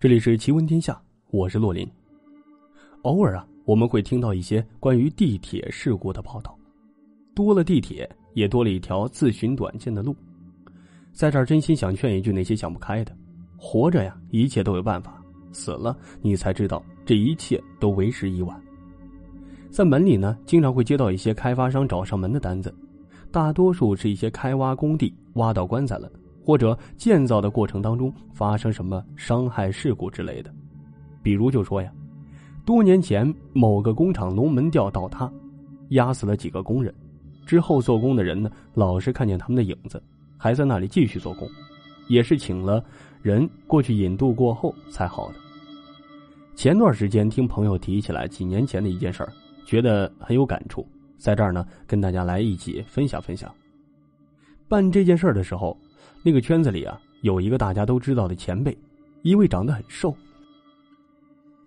这里是奇闻天下，我是洛林。偶尔啊，我们会听到一些关于地铁事故的报道。多了地铁，也多了一条自寻短见的路。在这儿，真心想劝一句那些想不开的：活着呀，一切都有办法；死了，你才知道这一切都为时已晚。在门里呢，经常会接到一些开发商找上门的单子，大多数是一些开挖工地挖到棺材了。或者建造的过程当中发生什么伤害事故之类的，比如就说呀，多年前某个工厂龙门吊倒塌，压死了几个工人，之后做工的人呢，老是看见他们的影子，还在那里继续做工，也是请了人过去引渡过后才好的。前段时间听朋友提起来几年前的一件事儿，觉得很有感触，在这儿呢跟大家来一起分享分享。办这件事儿的时候。那个圈子里啊，有一个大家都知道的前辈，一位长得很瘦，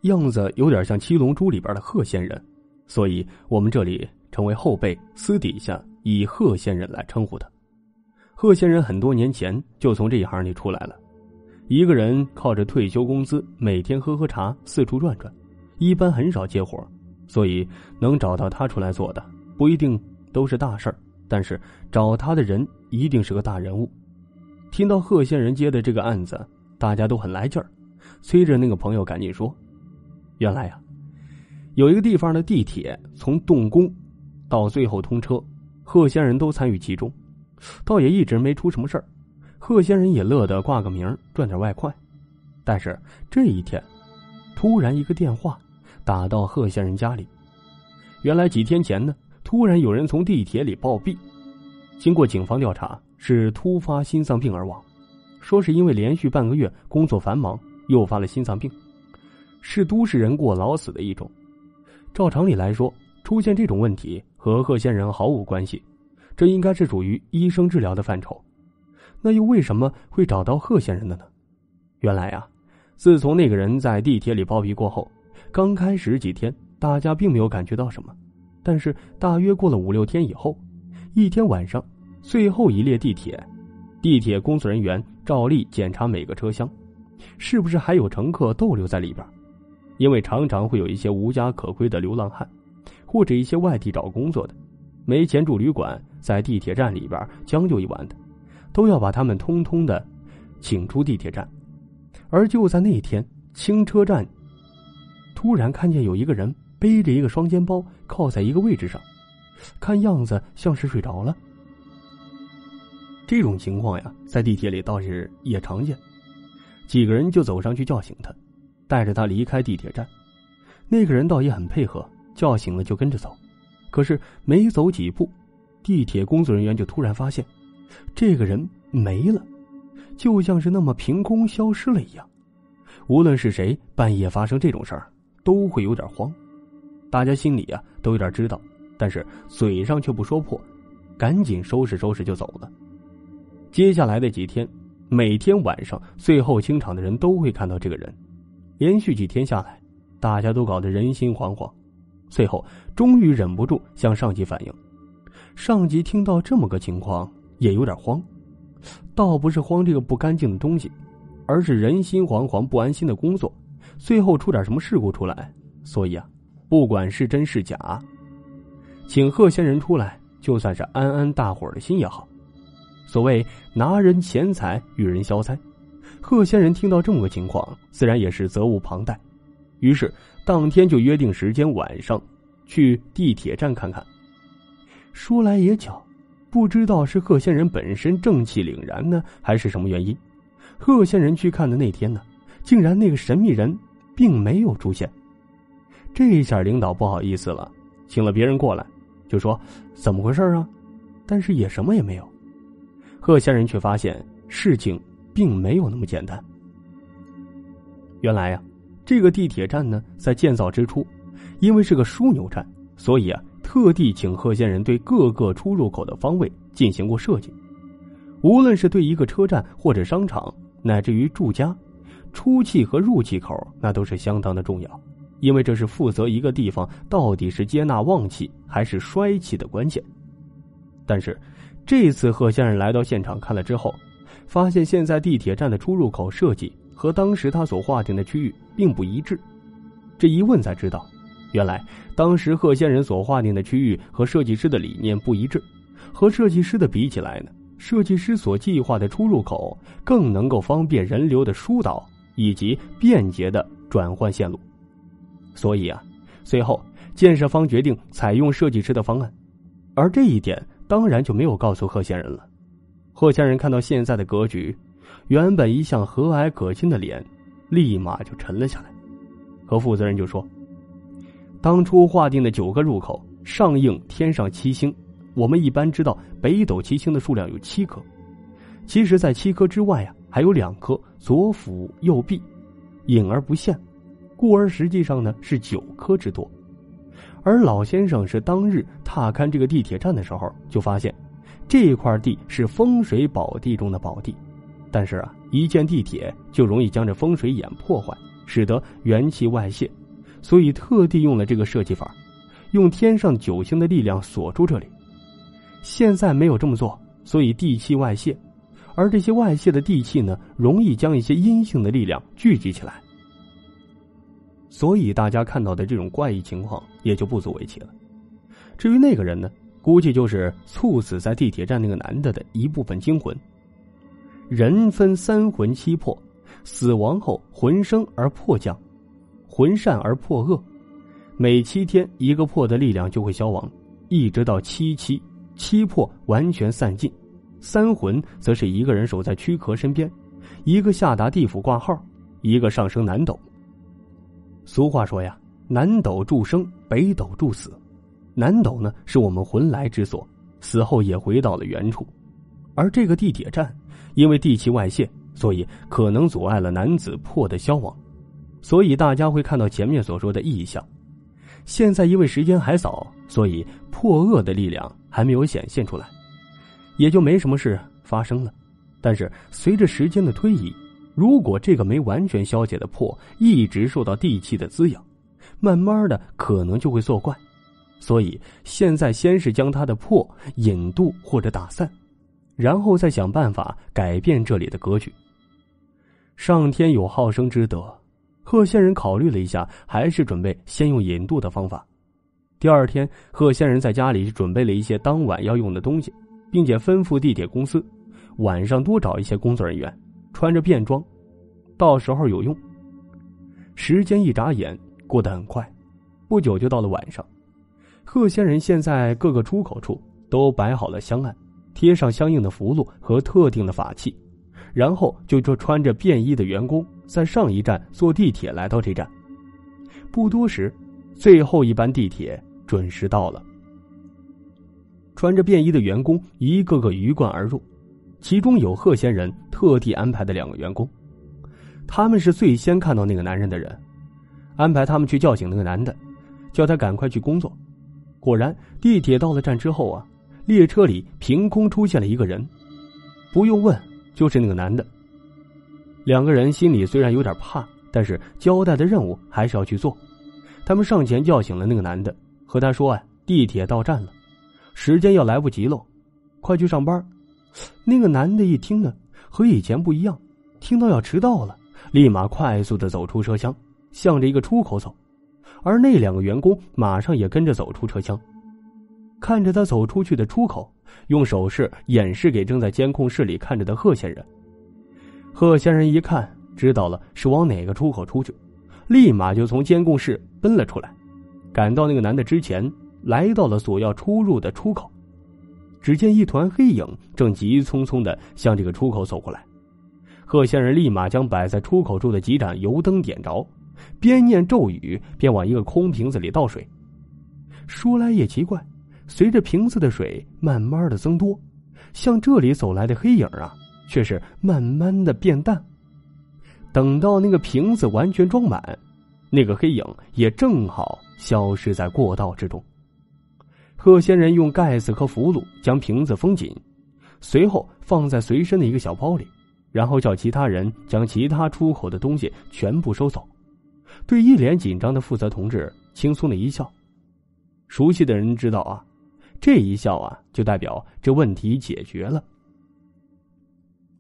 样子有点像《七龙珠》里边的鹤仙人，所以我们这里成为后辈，私底下以鹤仙人来称呼他。鹤仙人很多年前就从这一行里出来了，一个人靠着退休工资，每天喝喝茶，四处转转，一般很少接活，所以能找到他出来做的不一定都是大事儿，但是找他的人一定是个大人物。听到贺仙人接的这个案子，大家都很来劲儿，催着那个朋友赶紧说：“原来呀，有一个地方的地铁从动工到最后通车，贺仙人都参与其中，倒也一直没出什么事儿。贺仙人也乐得挂个名赚点外快。但是这一天，突然一个电话打到贺仙人家里，原来几天前呢，突然有人从地铁里暴毙，经过警方调查。”是突发心脏病而亡，说是因为连续半个月工作繁忙，诱发了心脏病，是都市人过劳死的一种。照常理来说，出现这种问题和贺仙人毫无关系，这应该是属于医生治疗的范畴。那又为什么会找到贺仙人的呢？原来啊，自从那个人在地铁里暴毙过后，刚开始几天大家并没有感觉到什么，但是大约过了五六天以后，一天晚上。最后一列地铁，地铁工作人员照例检查每个车厢，是不是还有乘客逗留在里边？因为常常会有一些无家可归的流浪汉，或者一些外地找工作的，没钱住旅馆，在地铁站里边将就一晚的，都要把他们通通的请出地铁站。而就在那天，清车站突然看见有一个人背着一个双肩包靠在一个位置上，看样子像是睡着了。这种情况呀，在地铁里倒是也常见。几个人就走上去叫醒他，带着他离开地铁站。那个人倒也很配合，叫醒了就跟着走。可是没走几步，地铁工作人员就突然发现，这个人没了，就像是那么凭空消失了一样。无论是谁半夜发生这种事儿，都会有点慌。大家心里呀都有点知道，但是嘴上却不说破，赶紧收拾收拾就走了。接下来的几天，每天晚上最后清场的人都会看到这个人。连续几天下来，大家都搞得人心惶惶。最后，终于忍不住向上级反映。上级听到这么个情况，也有点慌。倒不是慌这个不干净的东西，而是人心惶惶、不安心的工作，最后出点什么事故出来。所以啊，不管是真是假，请贺仙人出来，就算是安安大伙的心也好。所谓拿人钱财与人消灾，贺仙人听到这么个情况，自然也是责无旁贷。于是当天就约定时间晚上去地铁站看看。说来也巧，不知道是贺仙人本身正气凛然呢，还是什么原因，贺仙人去看的那天呢，竟然那个神秘人并没有出现。这下领导不好意思了，请了别人过来，就说怎么回事啊？但是也什么也没有。贺仙人却发现事情并没有那么简单。原来呀，这个地铁站呢，在建造之初，因为是个枢纽站，所以啊，特地请贺仙人对各个出入口的方位进行过设计。无论是对一个车站或者商场，乃至于住家，出气和入气口，那都是相当的重要，因为这是负责一个地方到底是接纳旺气还是衰气的关键。但是。这次贺先生来到现场看了之后，发现现在地铁站的出入口设计和当时他所划定的区域并不一致。这一问才知道，原来当时贺先生所划定的区域和设计师的理念不一致。和设计师的比起来呢，设计师所计划的出入口更能够方便人流的疏导以及便捷的转换线路。所以啊，随后建设方决定采用设计师的方案，而这一点当然就没有告诉贺仙人了。贺仙人看到现在的格局，原本一向和蔼可亲的脸，立马就沉了下来。和负责人就说：“当初划定的九个入口，上映天上七星。我们一般知道北斗七星的数量有七颗，其实，在七颗之外啊，还有两颗左辅右弼，隐而不现，故而实际上呢是九颗之多。而老先生是当日踏勘这个地铁站的时候，就发现。”这块地是风水宝地中的宝地，但是啊，一建地铁就容易将这风水眼破坏，使得元气外泄，所以特地用了这个设计法，用天上九星的力量锁住这里。现在没有这么做，所以地气外泄，而这些外泄的地气呢，容易将一些阴性的力量聚集起来，所以大家看到的这种怪异情况也就不足为奇了。至于那个人呢？估计就是猝死在地铁站那个男的的一部分精魂。人分三魂七魄，死亡后魂生而魄降，魂善而魄恶，每七天一个魄的力量就会消亡，一直到七七七魄完全散尽。三魂则是一个人守在躯壳身边，一个下达地府挂号，一个上升南斗。俗话说呀，南斗助生，北斗助死。南斗呢，是我们魂来之所，死后也回到了原处。而这个地铁站，因为地气外泄，所以可能阻碍了男子魄的消亡，所以大家会看到前面所说的异象。现在因为时间还早，所以破恶的力量还没有显现出来，也就没什么事发生了。但是随着时间的推移，如果这个没完全消解的破一直受到地气的滋养，慢慢的可能就会作怪。所以现在先是将他的破引渡或者打散，然后再想办法改变这里的格局。上天有好生之德，贺仙人考虑了一下，还是准备先用引渡的方法。第二天，贺仙人在家里准备了一些当晚要用的东西，并且吩咐地铁公司晚上多找一些工作人员，穿着便装，到时候有用。时间一眨眼过得很快，不久就到了晚上。贺仙人现在各个出口处都摆好了香案，贴上相应的符箓和特定的法器，然后就这穿着便衣的员工在上一站坐地铁来到这站。不多时，最后一班地铁准时到了。穿着便衣的员工一个个鱼贯而入，其中有贺仙人特地安排的两个员工，他们是最先看到那个男人的人，安排他们去叫醒那个男的，叫他赶快去工作。果然，地铁到了站之后啊，列车里凭空出现了一个人，不用问，就是那个男的。两个人心里虽然有点怕，但是交代的任务还是要去做。他们上前叫醒了那个男的，和他说：“啊，地铁到站了，时间要来不及喽，快去上班。”那个男的一听呢，和以前不一样，听到要迟到了，立马快速的走出车厢，向着一个出口走。而那两个员工马上也跟着走出车厢，看着他走出去的出口，用手势演示给正在监控室里看着的贺先生。贺先生一看，知道了是往哪个出口出去，立马就从监控室奔了出来，赶到那个男的之前，来到了所要出入的出口。只见一团黑影正急匆匆的向这个出口走过来，贺先生立马将摆在出口处的几盏油灯点着。边念咒语，边往一个空瓶子里倒水。说来也奇怪，随着瓶子的水慢慢的增多，向这里走来的黑影啊，却是慢慢的变淡。等到那个瓶子完全装满，那个黑影也正好消失在过道之中。贺仙人用盖子和符箓将瓶子封紧，随后放在随身的一个小包里，然后叫其他人将其他出口的东西全部收走。对一脸紧张的负责同志轻松的一笑，熟悉的人知道啊，这一笑啊，就代表这问题解决了。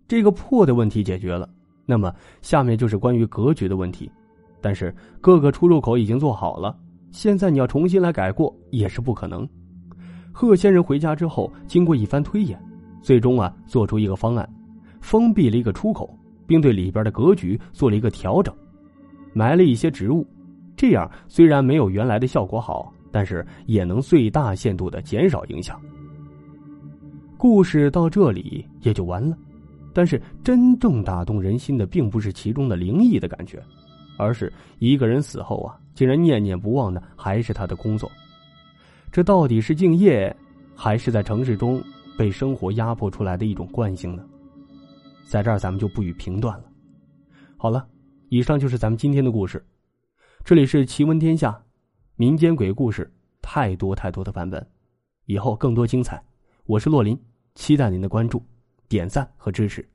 这个破的问题解决了，那么下面就是关于格局的问题，但是各个出入口已经做好了，现在你要重新来改过也是不可能。贺先生回家之后，经过一番推演，最终啊做出一个方案，封闭了一个出口，并对里边的格局做了一个调整，埋了一些植物，这样虽然没有原来的效果好，但是也能最大限度的减少影响。故事到这里也就完了，但是真正打动人心的，并不是其中的灵异的感觉，而是一个人死后啊，竟然念念不忘的还是他的工作。这到底是敬业，还是在城市中被生活压迫出来的一种惯性呢？在这儿咱们就不予评断了。好了，以上就是咱们今天的故事。这里是奇闻天下，民间鬼故事太多太多的版本，以后更多精彩。我是洛林，期待您的关注、点赞和支持。